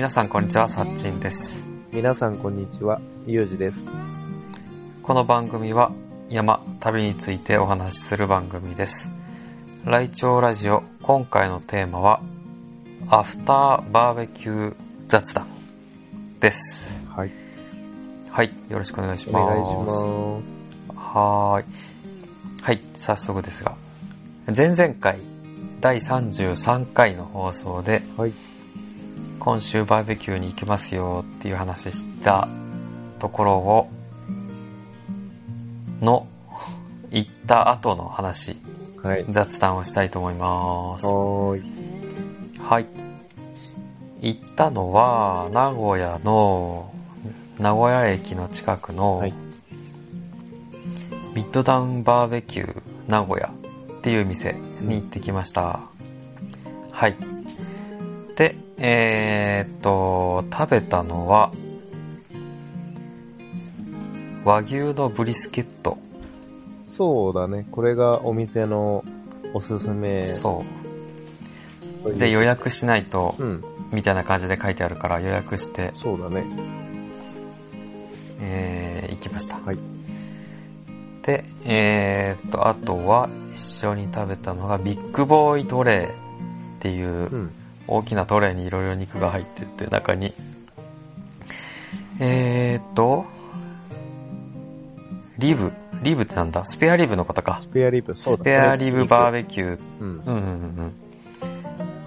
皆さんこんにちは、さっちんです。皆さんこんにちは、ゆうじです。この番組は山、旅についてお話しする番組です。ライチョウラジオ、今回のテーマは、アフターバーベキュー雑談です。はい。はい、よろしくお願いしおます。願いします。はーい。はい、早速ですが、前々回、第33回の放送で、はい。今週バーベキューに行きますよっていう話したところを、の、行った後の話、はい。雑談をしたいと思います。はーい。はい。行ったのは、名古屋の、名古屋駅の近くの、はいミッドタウンバーベキュー名古屋っていう店に行ってきました。はい。で、えーっと、食べたのは、和牛のブリスケット。そうだね。これがお店のおすすめ。そうで、予約しないと、うん。みたいな感じで書いてあるから予約して、そうだね。えー、行きました。はい。で、えーっと、あとは一緒に食べたのがビッグボーイトレーっていううん。大きなトレーにいろいろ肉が入ってて、中に、えーっと、リブ、リブってなんだ？スペアリブのことかス。ペアリブ、そうだスペアリブバーベベキュー。うん。うんうんうんうん。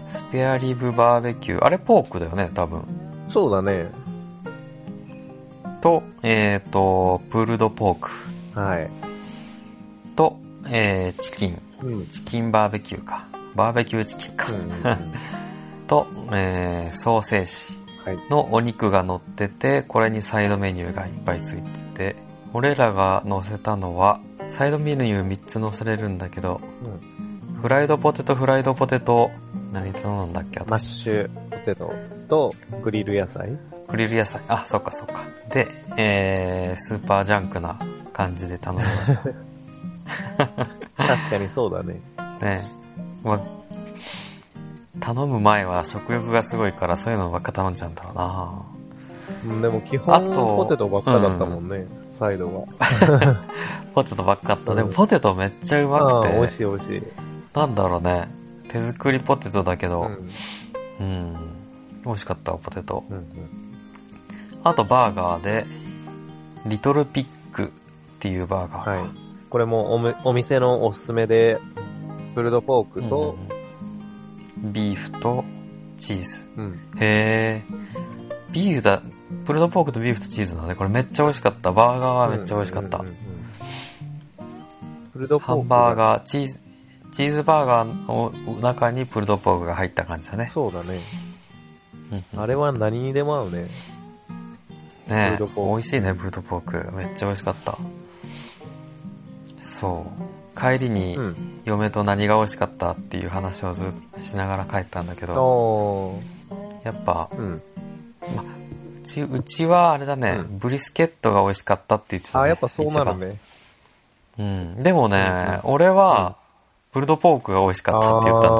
スペアリブバーベキュー。あれポークだよね、多分。そうだね。と、えーっと、プールドポークはい。と、えー、チキン。うん。うんチキンバーベキューか。バーベキューチキンか。うんうん。と、えー、ソーセージはい。のお肉が乗ってて、これにサイドメニューがいっぱいついてて、俺らが乗せたのは、サイドメニュー3つ乗せれるんだけど、フライドポテト、フライドポテト、何頼んだっけあとマッシュポテトとグリル野菜グリル野菜。あ、そっかそっか。で、えー、スーパージャンクな感じで頼みました。確かにそうだね。ねまあ、頼む前は食欲がすごいからそういうのばっか頼んじゃうんだろうなうんでも基あ本とポテトばっかだったもんね。サイドは。ポテトばっかあった。うんでもポテトめっちゃうまああ、くて、美味しい美味しい。なんだろうね。手作りポテトだけど、うん。うん、美味しかったわポテト。うんうん。あとバーガーで、リトルピッグっていうバーガー。はい。これもおむお店のおすすめで、プルドポークうんと、ビーフとチーズ。うん。へー。ビーフだ、プルドポークとビーフとチーズなんで、これめっちゃ美味しかった。バーガーはめっちゃ美味しかった。うんうんうんうんプルドポークハンバーガー、チーズ、チーズバーガーの中にプルドポークが入った感じだね。そうだね。うんあれは何にでも合うね。ねプルドポーク美味しいね、プルドポーク。めっちゃ美味しかった。そう。帰りにうん。嫁と何が美味しかったっていう話をずっとしながら帰ったんだけど。やっぱ、うん。うち、うちはあれだね、うんブリスケットが美味しかったって言ってた、ね。あ、やっぱそうなる一ね。番。うん。でもね、うん俺は、プルドポークが美味しかったって言ったんだ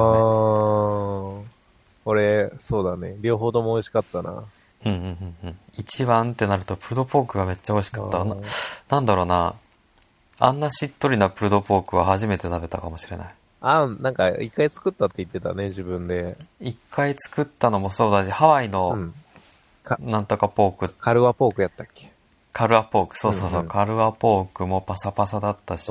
ね。俺、そうだね。両方とも美味しかったな。うんうんうんうん。一番ってなると、プルドポークがめっちゃ美味しかった。ななんだろうな。あんなしっとりなプルドポークは初めて食べたかもしれない。あ、なんか一回作ったって言ってたね、自分で。一回作ったのもそうだし、ハワイうのん。なんとかポーク、カルワポークやったっけ？カルアポーク、そうそうそう、うんうんカルアポークもパサパサだったし。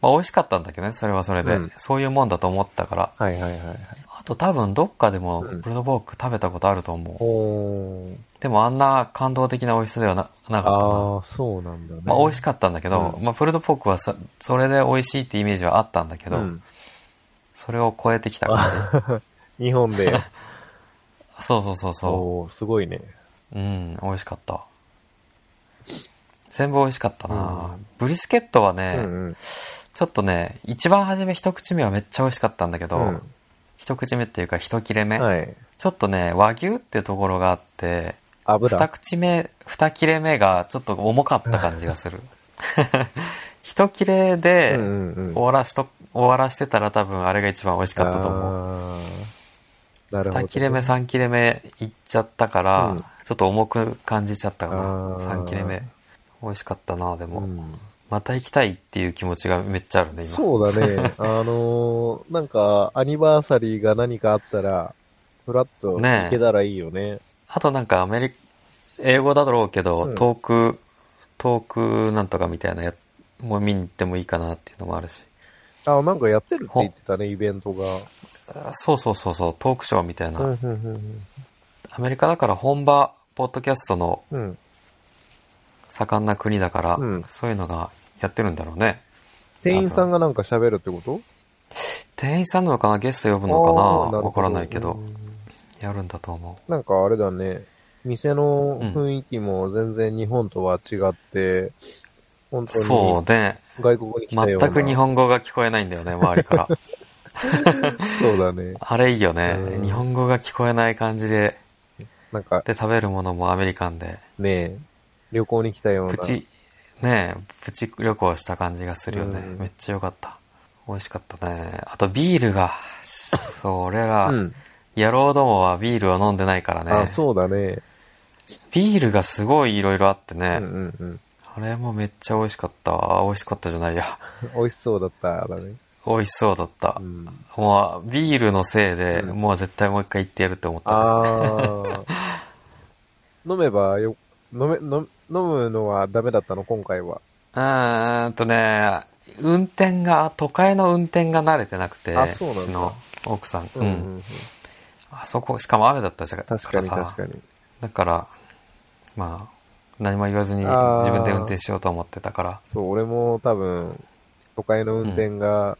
まあ美味しかったんだけどね、それはそれで。うんそういうもんだと思ったから。はいはいはいはい。あと多分どっかでもうんプルドポーク食べたことあると思う。おー。でもあんな感動的な美味しさではななかったな。ああ、そうなんだね。まあ美味しかったんだけど、うんまあプルドポークはさそれで美味しいってイメージはあったんだけど、うん。それを超えてきた感じ。日本で。そうそうそうそおー、すごいね。う。うん、美味しかった。全部美味しかったな、うんブリスケットはうね、んうん。ちょっとね、一番初め一口目はめっちゃ美味しかったんだけど、うん一口目っていうか一切れ目、はい。ちょっとね、和牛ってところがあって、油。二口目、二切れ目がちょっと重かった感じがする。一切れでうんうんうん終わらしと、終わらしてたら多分あれが一番美味しかったと思う。あなるほど。2切れ目、3切れ目いっちゃったから、うんちょっと重く感じちゃったかな。あー3切れ目。美味しかったな、でも。うんまた行きたいっていう気持ちがめっちゃあるね、今。そうだね。あのーなんか、アニバーサリーが何かあったら、フラッと行けたらいいよね。あとなんかアメリカ、英語だろうけど、うんトーク、トークなんとかみたいなや、もう見に行ってもいいかなっていうのもあるし。あ、なんかやってるって言ってたね、イベントが。あそうそうそうそう、トークショーみたいな。うん、うん、うんアメリカだから本場、ポッドキャストの。盛んな国だから、うんそういうのがやってるんだろうね。店員さんがなんか喋るってこと？店員さんなのかなゲスト呼ぶのかな？わからないけど、うんやるんだと思なんかあれだね。店の雰囲気も全然日本とは違って、本う。当にそうね。外国に来たような。全く日本語が聞こえないんだよね、周りから。そうだね。あれいいよねう。ん日本語が聞こえない感じで、なんかで、食べるものもアメリカンで、ね、旅行に来たような。プチ、ねえ、プチ旅行した感じがするよね。うんめっちゃよかった。美味しかったね。あとビールが、そう、俺ら、うん。野郎どもはビールを飲んでないからね。あ、そうだね。ビールがすごい色々あってね。うんうんうん。あれもめっちゃ美味しかったわ。美味しかったじゃないや。美味しそうだっただね。美味しそうだったう。ん。もう、ビールのせいで、うんもう絶対もう一回行ってやるって思った。あー。飲めばよ、飲め、飲飲むのはダメだったの今回は。うーんとね、運転が、都会の運転が慣れてなくて、あそうなんだちの奥さん。うん。うんうん。あそこ、しかも雨だったじゃん。確かにらさ確かに。だから、まあ、何も言わずにあー自分で運転しようと思ってたから。そう、俺も多分、都会の運転が、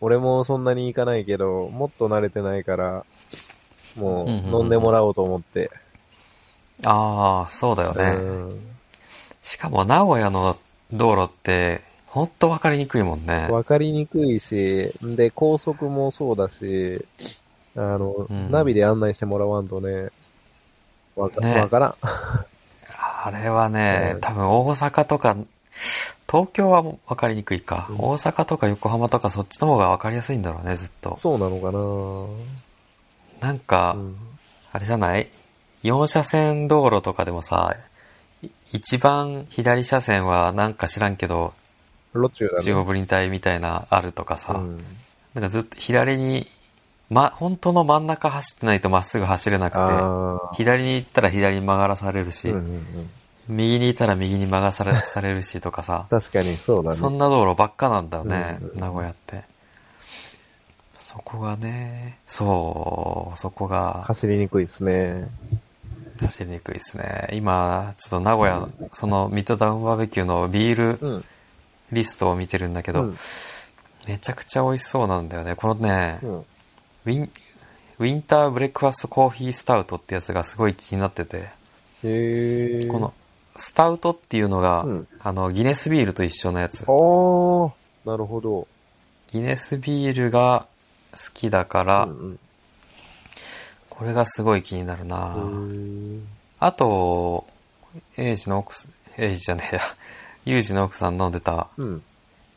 俺もそんなに行かないけど、もっと慣れてないから、もううんうんうん飲んでもらおうと思って。ああ、そうだよね。うんしかも名古屋の道路って、ほんとわかりにくいもんね。わかりにくいし、で、高速もそうだし、あの、うんナビで案内してもらわんとね、わか、ねわからん。あれはねう、ん多分大阪とか、東京はわかりにくいか、うん大阪とか横浜とかそっちの方がわかりやすいんだろうね、ずっと。そうなのかなんか、なうん。あれじゃない？4車線道路とかでもさ、い一番左車線はなんか知らんけど、ロチューだね。中央分離帯みたいなあるとかさ、うん。なんかずっと左に、ま、本当の真ん中走ってないとまっすぐ走れなくて。左に行ったら左に曲がらされるし、うんうんうん。右に行ったら右に曲がされされるしとかさ、確かに、そうだね。そんな道路ばっかなんだよね、うんうん名古屋って。そこがね、そう、そこが走りにくいですね。走りにくいですね。今、ちょっと名古屋、そのミッドタウンバーベキューのビールうん。リストを見てるんだけど、うん。めちゃくちゃ美味しそうなんだよね。このね、うん。ウィン、ウィンターブレックファストコーヒースタウトってやつがすごい気になってて、へえ。この、スタウトっていうのが、うんあの、ギネスビールと一緒のやつあ。あ、なるほど。ギネスビールが好きだから、うんこれがすごい気になるな、うん。あと、エイジの奥す、エイジじゃねえや、ユージの奥さん飲んでたうん。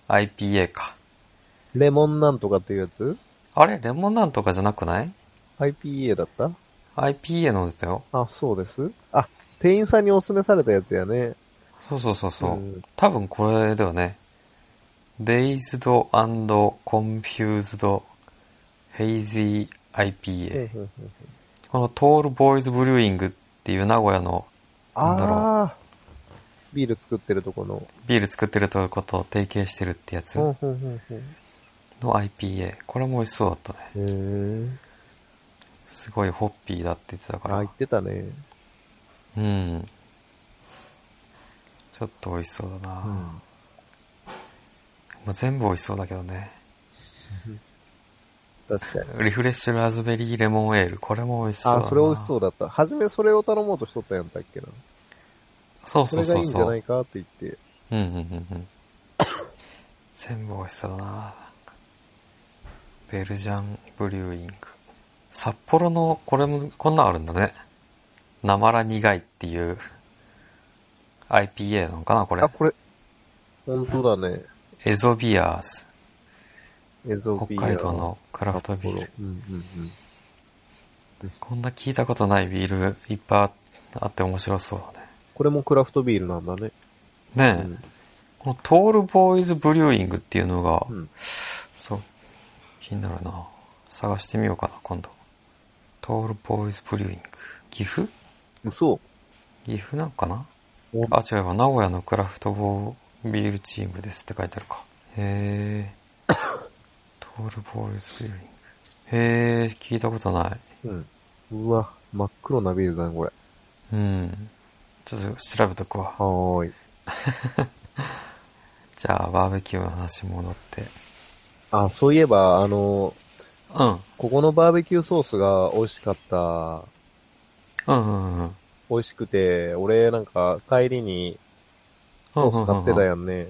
IPA か。レモンなんとかっていうやつ？あれ？レモンなんとかじゃなくない ?IPA だった ?IPA 飲んでたよ。あ、そうです。あ、店員さんにおすすめされたやつやね。そうそうそうそう。うん多分これだよね。Dazed and Confused Hazy IPA。このトールボーイズブリューイングっていう名古屋のなんだろうああ。ビール作ってるとこの。ビール作ってるとこと提携してるってやつの IPA。これも美味しそうだったね。へえ。すごいホッピーだって言ってたかあ、ら言。ってたね。うん。ちょっと美味しそうだな、うん。もう全部美味しそうだけどね。確かに。リフレッシュラズベリーレモンエール。これも美味しそうだな。あ、それ美味しそうだった。はじめそれを頼もうとしとったやんだっけな。そうそそうそうそれがいいんじゃなう。いかって言って。うんうんうんうん。全部美味しそうだなベルジャンブリューイング。札幌の、これも、こんなんあるんだね。なまら苦いっていう IPA なのかなこれあ、。これ。本当だね。エゾビアーズ。北海道のクラフトビール。うんうんうん。こんな聞いたことないビールいっぱいあって面白そうだね。これもクラフトビールなんだね。ねえ、うん。このトールボーイズブリューイングっていうのが、うん。そう、気になるな。探してみようかな、今度。トールボーイズブリューイング。岐阜？嘘岐阜なんかな？おあ、違えば、名古屋のクラフトボービールチームですって書いてあるか。へえ。トールボーイズビールイング。へえ、聞いたことない。うん。うわ、真っ黒なビールだね、これ。うん。ちょっと調べとくわ。はーい。じゃあ、バーベキューの話戻って。あ、そういえば、あの、うん。ここのバーベキューソースが美味しかった。うんうんうん。美味しくて、俺なんか帰りにソース買ってたやんね。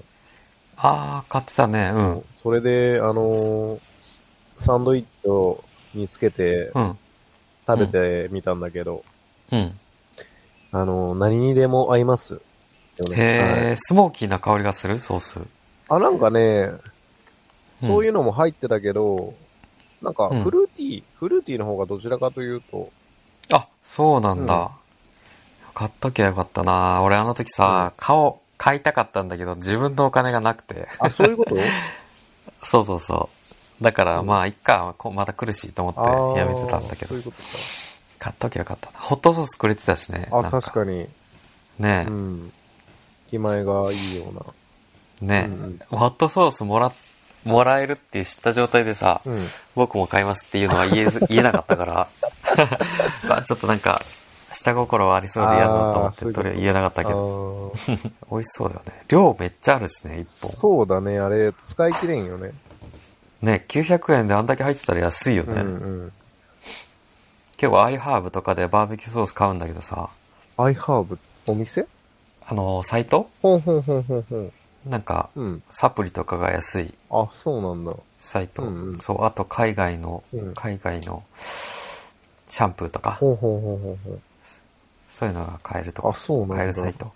あー、買ってたね。うん。それで、あのーサンドイッチをにつけてうん。食べてみたんだけど、うん。あのー何にでも合います。へはいえ、スモーキーな香りがする？ソース。あ、なんかね、そういうの。のも入ってたけど、なんかうんフルーティー、フルーティーの方がどちらかというと、あ、そうなんだ。買っときゃよかったな俺あの時さ、顔、買いたかったんだけど、自分のお金がなくて。あ、そういうこと？そうそうそう。だから、うんまあ、いっか、こまた来るしと思ってやめてたんだけどそうい、うこと買っときゃよかったな。ホットソースくれてたしね。か。あ、なん確かに。ねうん。気前がいいような。え、ねえ、うんホットソースもら、もらえるって知った状態でさ、うん。僕も買いますっていうのは言えず、言えなかったから、まあちょっとなんか、下心はありそうで嫌だなと思って、あーそういうこととりあえず言えなかったあけど、ー美味しそうだよね。量めっちゃあるしね、一本。そうだね、あれ、使い切れんよね。ね、900円であんだけ入ってたら安いよね。うんうん。結構アイハーブとかでバーベキューソース買うんだけどさ、アイハーブ、お店？あの、サイト？ほんほんほんほんほん。なんか、うん。サプリとかが安いあ、そうなんだ。サイト。うんうんそう、あと海外の、うん海外のシャンプーとか、ほんほんほんほんほん。そういうのが買えるとあ、か、そうなんだ。買えるサイト。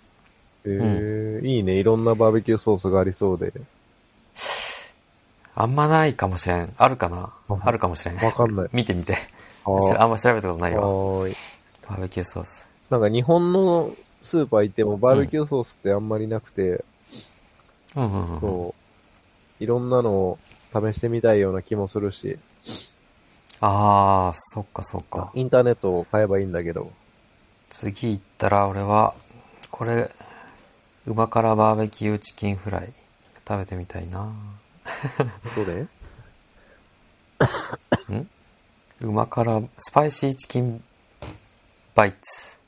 えー、いいね。いろんなバーベキューソースがありそうで。あんまないかもしれん。あるかな？ああるかもしれん。わかんない。見てみて。は あんま調べたことないーわ。はーい。バーベキューソース。なんか日本のスーパー行ってもバーベキューソースってあんまりなくて、うんうんうん。そう。いろんなのを試してみたいような気もするし、あー、そっかそっか。インターネットを買えばいいんだけど。次行ったら俺は、これ、うま辛バーベキューチキンフライ食べてみたいなどれ？うま辛、スパイシーチキンバイツ。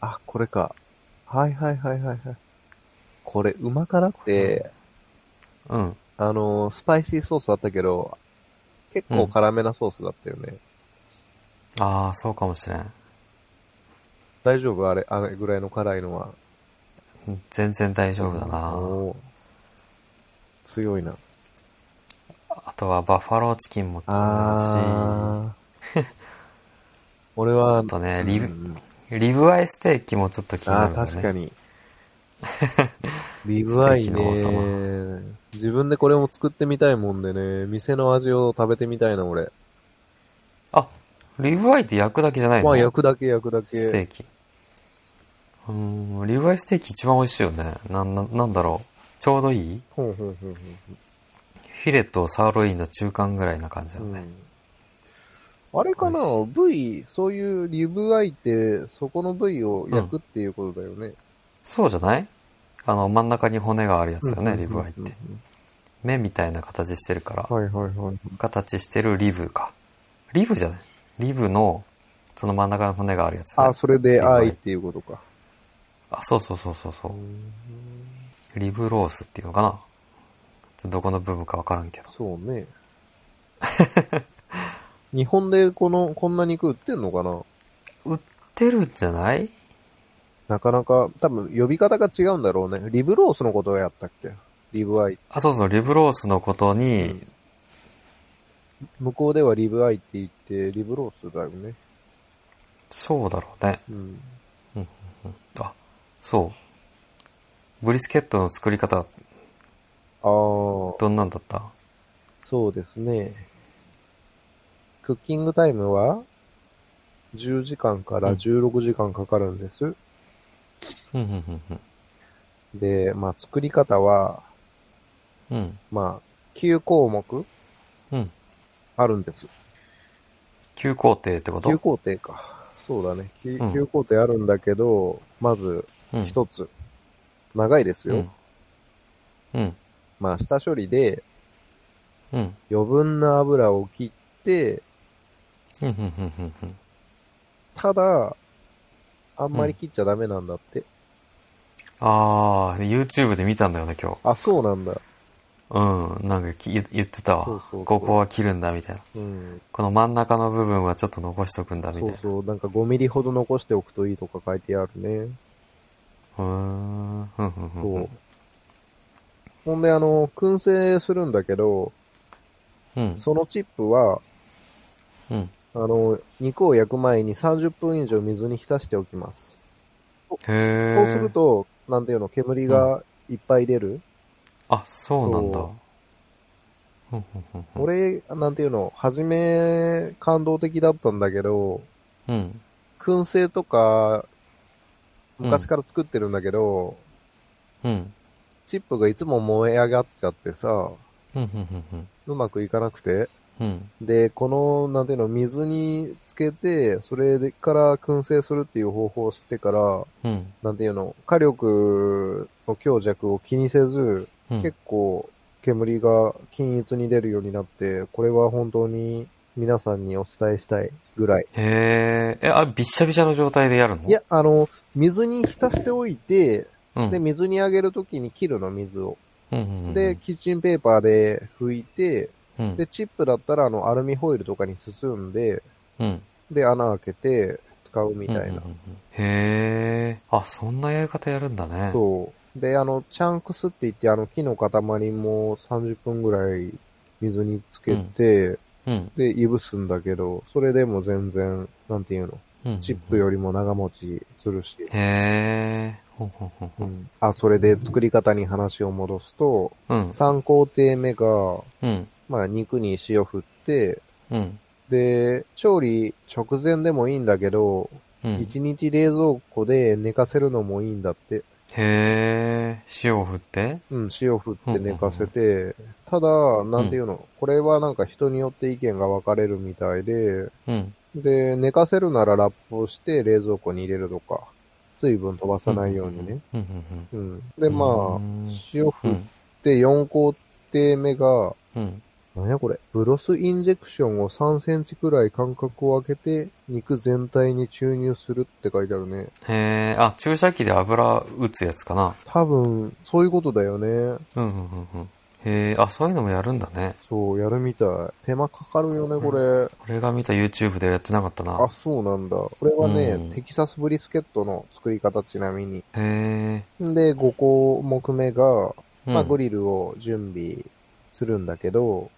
あ、これか。はいはいはいはいはい。これ、うま辛って、うん。あのー、スパイシーソースあったけど、結構辛めなソースだったよね。あー、そうかもしれん。大丈夫？あれ、あれぐらいの辛いのは。全然大丈夫だな強いな。あとはバッファローチキンも気になあー。俺は、あとねリブリブアイステーキもちょっと気になるね。確かに。リブアイね。自分でこれも作ってみたいもんでね、店の味を食べてみたいな、俺。あ、リブアイって焼くだけじゃないの？まあ、焼くだけ焼くだけ。ステーキ。うーん、リブアイステーキ一番美味しいよね。なん、ななんだろう。ちょうどいい？ほんほんほんほんフィレとサーロインの中間ぐらいな感じだよね。うんあれかな？部位、そういうリブアイって、そこの部位を焼くっていうことだよね。そうじゃない？あの、真ん中に骨があるやつだよね、リブアイっうんうんて。目みたいな形してるから、はいはいはい。形してるリブか。リブじゃない？リブの、その真ん中の骨があるやつ、ね。あ、それで愛っていうことか。あ、そうそうそうそうそう。リブロースっていうのかな？どこの部分かわからんけど。そうね。日本でこの、こんな肉売ってんのかな？売ってるんじゃない？なかなか、多分呼び方が違うんだろうね。リブロースのことをやったっけ？リブアイ。あ、そうそう、リブロースのことに、うん向こうではリブアイって言って、リブロースだよね。そうだろうね。うん。あ、そう。ブリスケットの作り方、ああ、どんなんだった？そうですね。クッキングタイムは？10時間から16時間かかるんです。で、まあ作り方は、うん。うん、まあ、9項目うん。あるんです。旧工程ってこと？9工程か。そうだね。9, うん9工程あるんだけど、まずうん。一つ。長いですよ。うん。うん。まあ下処理でうん。余分な油を切って、うん。ただ、あんまり切っちゃダメなんだって。あー、YouTube で見たんだよね、今日。あ、そうなんだ。うん、なんか言ってたわ。そうそうそうここは切るんだ、みたいな。うん。この真ん中の部分はちょっと残しとくんだ、みたいな。そうそう。なんか5ミリほど残しておくといいとか書いてあるね。そう。ほんで、あの、燻製するんだけど、うん。そのチップは、うん。あの、肉を焼く前に30分以上水に浸しておきます。そうすると、なんていうの、煙がいっぱい出る。あ、そうなんだそ。うんうんうんうん俺、なんていうの、初め感動的だったんだけど、うん。燻製とか、昔から作ってるんだけど、うん。チップがいつも燃え上がっちゃってさ、うん。うん。うんうまくいかなくて。うん。で、この、なんていうの、水につけて、それでから燻製するっていう方法を知ってから、うん。なんていうの、火力の強弱を気にせず、うん。結構煙が均一に出るようになって、これは本当に皆さんにお伝えしたいぐらい。へー。え、あ、びっしゃびしゃの状態でやるの？いや、、あの、水に浸しておいて、うん。で、水にあげるときに切るの、水を。うんうんうん、で、キッチンペーパーで拭いて、うん、で、チップだったら、あの、アルミホイルとかに包んで、うん。で、穴開けて使うみたいな。うんうんうんうんへー。あ、そんなやり方やるんだね。そう。で、あの、チャンクスって言って、あの、木の塊も30分ぐらい水につけて、うん。で、いぶすんだけど、それでも全然、なんていうの、うん。チップよりも長持ちするし。へー。ほんほんほんほ。うんん。あ、それで作り方に話を戻すと、うん。3工程目が、うん。まあ、肉に塩振って、うん。で、調理直前でもいいんだけど、うん。1日冷蔵庫で寝かせるのもいいんだって。へー。塩を振って？うん、塩振って寝かせて、ただ、なんていうの、これはなんか人によって意見が分かれるみたいで、うん。で、寝かせるならラップをして冷蔵庫に入れるとか、水分飛ばさないようにね。で、まうあん、塩振っうん。て4工程目が、うん。なんやこれ、ブロスインジェクションを3センチくらい間隔を空けて、肉全体に注入するって書いてあるね。へー。あ、注射器で油打つやつかな。多分、そういうことだよね。うん。うん。うん。うん。へー。あ、そういうのもやるんだね。そう、やるみたい。手間かかるよね、これ。俺が見た YouTube でやってなかったなあ、。そうなんだ。これはね、うんテキサスブリスケットの作り方ちなみに。へー。で、5項目目が、うんまあ、グリルを準備するんだけど、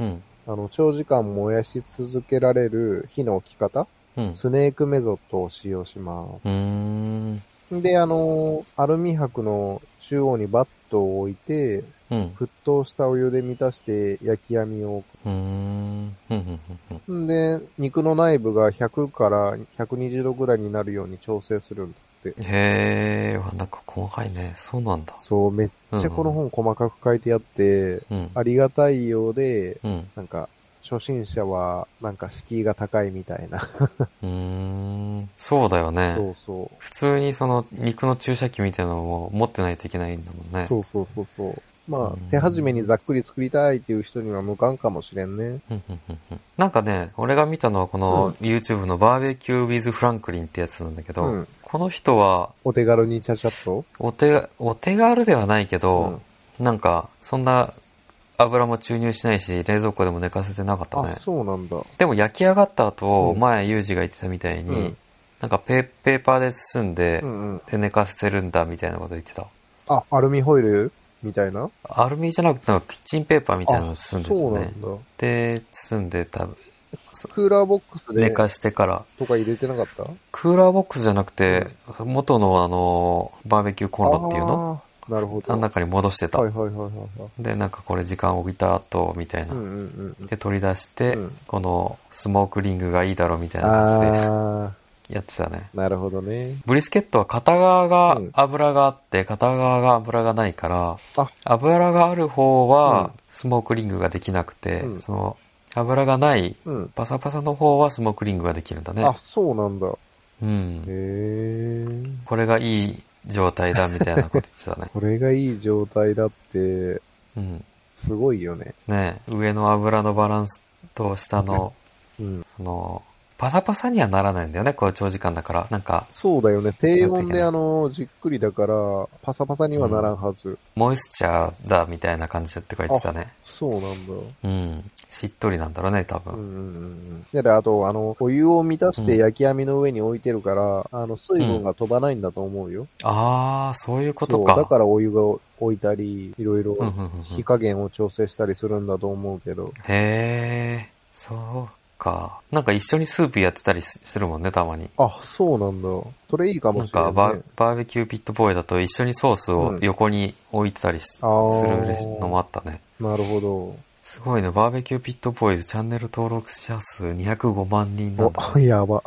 うん。あの、長時間燃やし続けられる火の置き方、うん。スネークメソッドを使用しまうーん。す。で、あの、アルミ箔の中央にバットを置いて、うん。沸騰したお湯で満たして焼き網を置うーん。う。んで、肉の内部が100から120度ぐらいになるように調整するんだって。へー。なんか細かいね。そうなんだ。そう、めっちゃこの本細かく書いてあって、うん。ありがたいようで、うん。なんか、初心者は、なんか敷居が高いみたいな。うーん。そうだよね。そうそう。普通にその肉の注射器みたいなのを持ってないといけないんだもんね。そうそうそうそう。まあうん、手始めにざっくり作りたいっていう人には無関かもしれんね。うんうんうんうんなんかね、俺が見たのはこの YouTube のバーベキュー with フランクリンってやつなんだけど、うん。この人はお手軽にちゃちゃっと。お手、お手軽ではないけど、なんかそんな油も注入しないし、冷蔵庫でも寝かせてなかったねあ、。そうなんだ。でも焼き上がった後、うん前ユージが言ってたみたいに、うんなんかペペーパーで包んで、うんうん。で寝かせてるんだみたいなこと言ってた。あ、アルミホイルみたいな？アルミじゃなくてなんかキッチンペーパーみたいなのあ、包んでそうなたね。んだ。で、包んで多分、クーラーボックスで寝かしてから、とか入れてなかった？クーラーボックスじゃなくて、元のあの、バーベキューコンロっていうの？あなるほど。あん中に戻してた。はいはいはいはいはい。で、なんかこれ時間置いた後、みたいな。うんうんうん。で、取り出して、うんこのスモークリングがいいだろうみたいな感じであやってたね。ー、なるほどね。ブリスケットは片側がうん油があって、片側が油がないから、あ油がある方はうんスモークリングができなくて、うんその油がないうん。パサパサの方はスモークリングができるんだねあ、。そうなんだ。うん。へー。これがいい状態だみたいなこと言ってたね。これがいい状態だって、うん。すごいよね。ねえ上の油のバランスと下の、うん。その、パサパサにはならないんだよね、これ長時間だから。なんか、そうだよね。低温であの、じっくりだから、パサパサにはならんはず。モイスチャーだみたいな感じって書いてたね。そうなんだ。うん。しっとりなんだろうね、多分。うんうんうんうん。で、あと、あの、お湯を満たして焼き網の上に置いてるから、あの、水分が飛ばないんだと思うよ。あー、そういうことそう、か。だからお湯が置いたり、いろいろうんうんうんうん火加減を調整したりするんだと思うけど。へー、そうか。なんか一緒にスープやってたりすするもんね、たまに。あ、そうなんだ。それいいかもなんしれない、かね。バ、バーベキューピットボーイだと一緒にソースを横に置いてたりす,、るのもあったね。なるほど。すごいね、バーベキューピットボーイズチャンネル登録者数205万人なんだ、お、やば。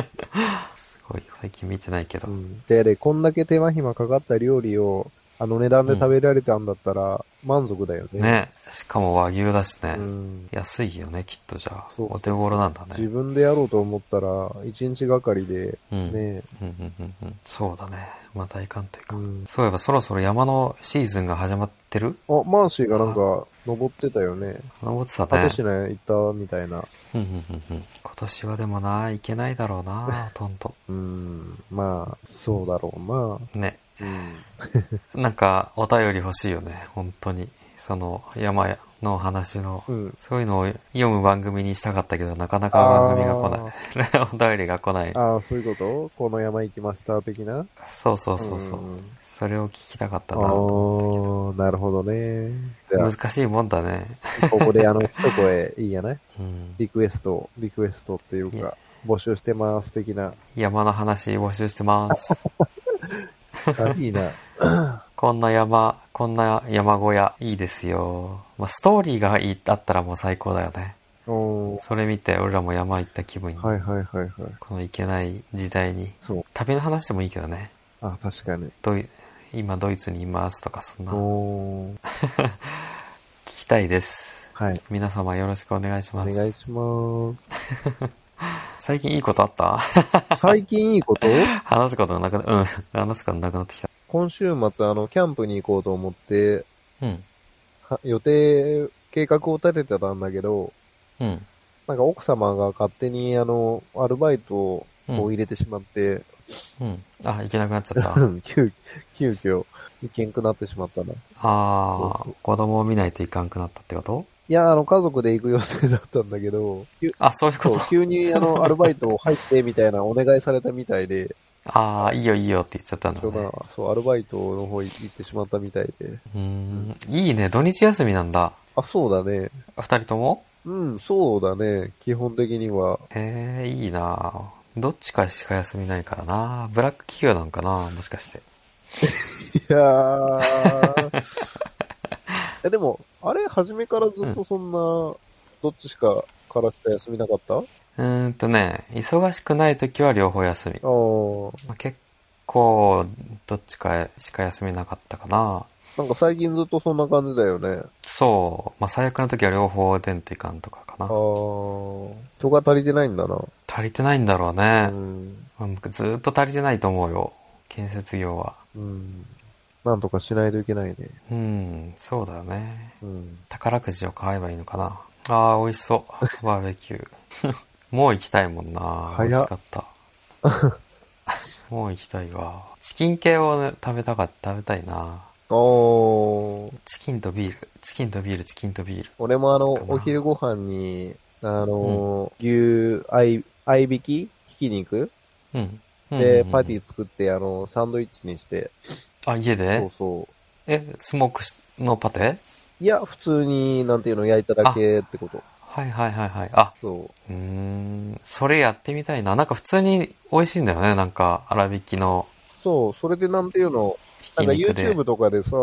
すごい。最近見てないけど。うん。で、で、こんだけ手間暇かかった料理を、あの値段で食べられたんだったら、満足だよね。ね。しかも和牛だしね。うん。安いよね、きっとじゃあ。そうお手頃なんだ自ね。分でやろうと思ったら、一日がかりで、うん。ね、うんうんうんうん。そうだね。まあ大寒というか。うん。そういえばそろそろ山のシーズンが始まってる？あ、マーシーがなんか、登ってたよね。登ってたね果て。しない行ったみたいな。うんうんうんうん今年はでもな、行けないだろうな、ほとんど。うん。まあ、そうだろうな。ね。うん。なんか、お便り欲しいよね、本当に。その、山の話の、うん。そういうのを読む番組にしたかったけど、なかなか番組が来ない。お便りが来ない。ああ、そういうこと？この山行きました、的な？そうそうそうそう。んそれを聞きたかったな。ー、なるほどね。難しいもんだね。あ、ここであの、一声いいやないうん。リクエスト、リクエストっていうか、募集してます、的な。山の話募集してます。あ、いいな。こんな山、こんな山小屋、いいですよ。まあ、ストーリーがいいあったらもう最高だよね。それ見て、俺らも山行った気分に。はいはいはいはい。この行けない時代に。そう。旅の話でもいいけどね。あ、確かに。ドイ今ドイツにいますとか、そんな。聞きたいです。はい。皆様よろしくお願いしおます。願いしま 最近いいことあった？す。最近いいこと？話すことがなくな、うん。話すことなくなってきた。今週末、あの、キャンプに行こうと思って、うん。は予定、計画を立ててたんだけど、うん。なんか奥様が勝手にあの、アルバイトをうん。入れてしまって、うん。あ、行けなくなっちゃった。急、急遽、行けんくなってしまったな。ああ、子供を見ないといかんくなったってこと？いや、あの、家族で行く予定だったんだけど、急 あ、そういうこと？急にあの、アルバイト入ってみたいなお願いされたみたいで、ああ、いいよいいよって言っちゃったんだね。どそう、アルバイトの方行ってしまったみたいで。うーん。いいね。土日休みなんだ。あ、そうだね。二人とも？うん、そうだね。基本的には。へえ、いいなどっちかしか休みないからなブラック企業なんかなもしかして。いやー。え、でも、あれ、初めからずっとそんな、どっちしか、からしか休みなかった？あうーんとね、忙しくない時は両方休み。まあ結構、どっちかしか休みなかったかななんか最近ずっとそんな感じだよね。そう。まあ、最悪の時は両方出んといかんとかかあな。ー。人が足りてないんだな。足りてないんだろううね。ん。まあずーっと足りてないと思うよ。建設業は。うん。なんとかしないといけないね。うん、そうだよね。うん。宝くじを買えばいいのかな。ああ、美味しそう。バーベキュー。もう行きたいもんな。美味しかった。もう行きたいわ。チキン系を、ね、食べたかった、食べたいな。おー。チキンとビール。チキンとビール、チキンとビール。俺もあのお昼ご飯に、あのー、牛、合い、合いびき？ひき肉？うん。で、パティ。ィ作って、あの、サンドイッチにして、あ、家で？そうそう。え、スモークしのパテ？いや、普通に、なんていうの、焼いただけってこと。はいはいはいはい。あ、そうーん。それやってみたいな。なんか普通に美味しいんだよね。なんか、粗挽きの。う。そう、それでなんていうの、なんか。YouTube とかでさ、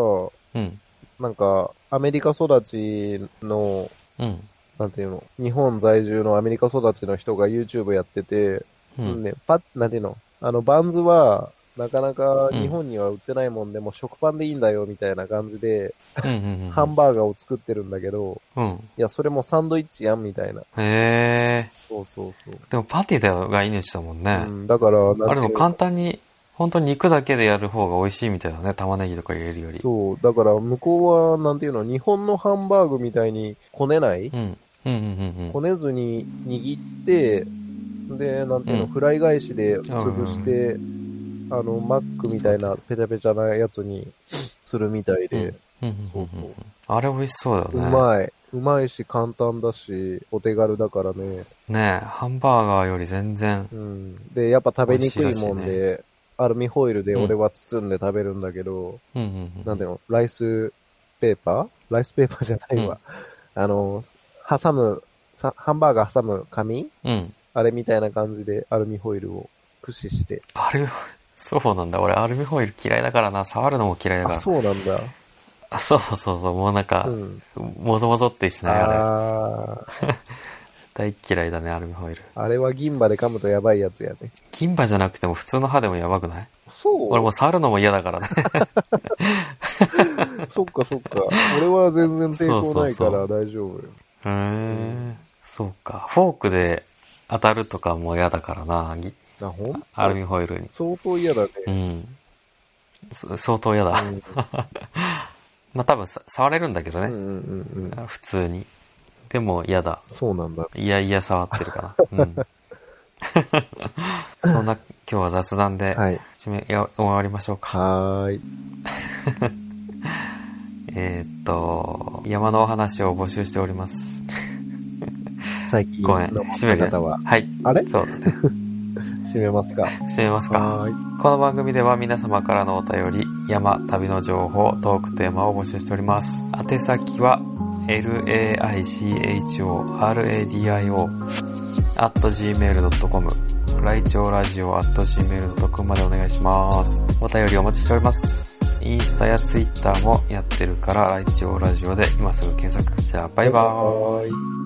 うん。なんか、アメリカ育ちの、うん。なんていうの、日本在住のアメリカ育ちの人が YouTube やってて、うん。ね、パッ、なんていうの、あの、バンズは、なかなかうん日本には売ってないもんで、もう食パンでいいんだよ、みたいな感じで、うんうんうん。ハンバーガーを作ってるんだけど、うん。いや、それもサンドイッチやん、みたいな。へえ。そうそうそう。でもパティだよが命だもんね。うん、だから、あれも簡単に、本当に肉だけでやる方が美味しいみたいだね。玉ねぎとか入れるより。そう、だから向こうは、なんていうの、日本のハンバーグみたいにこねない、うん。うんうんうんこねずに握って、で、なんていうの、うんフライ返しで潰して、あの、マックみたいなペチャペチャなやつにするみたいで。あれ美味しそうだようね。まい。うまいし、簡単だし、お手軽だからね。ねえ、ハンバーガーより全然。うん。で、やっぱ食べにくいもんで、アルミホイルでうん俺は包んで食べるんだけど、うんうんうん。なんていうの、ライスペーパー？ライスペーパーじゃないわ。あの、挟む、さハンバーガー挟む紙？うん。あれみたいな感じでアルミホイルを駆使して。アルミ、そうなんだ。俺アルミホイル嫌いだからな。触るのも嫌いだかあ、ら。そうなんだ。あそうそうそう。もうなんかう、ん。もぞもぞってしないあれ。あ 大嫌いだね、アルミホイル。ー、あれは銀歯で噛むとやばいやつやね。銀歯じゃなくても普通の歯でもやばくない？そう俺もう触るのも嫌だからね。そっかそっか。俺は全然抵抗ないからそう大丈夫よ。うーん。そうか。フォークで当たるとかも嫌だからな。ぎあ、ほんアルミホイルに。相当嫌だね。うん。そ相当嫌だ。うん まあ多分さ触れるんだけどね。うんうんうんうん。普通に。でも嫌だ。そうなんだ。いやいや触ってるかな。うん。そんな今日は雑談で、はい。締め、や終わりましょうか。はーい。えーっと、山のお話を募集しております。最近ごめん、の締める方は。はい。あれ？そうだね。閉めますか。締めますか。この番組では皆様からのお便り、山、旅の情報、トークテーマを募集しております。宛先は、laichoradio at gmail.com 来庁ラジオ at gmail.com までお願いします。お便りお待ちしております。インスタやツイッターもやってるから、来庁ラジオで今すぐ検索。じゃあ、バイバ。ーイ。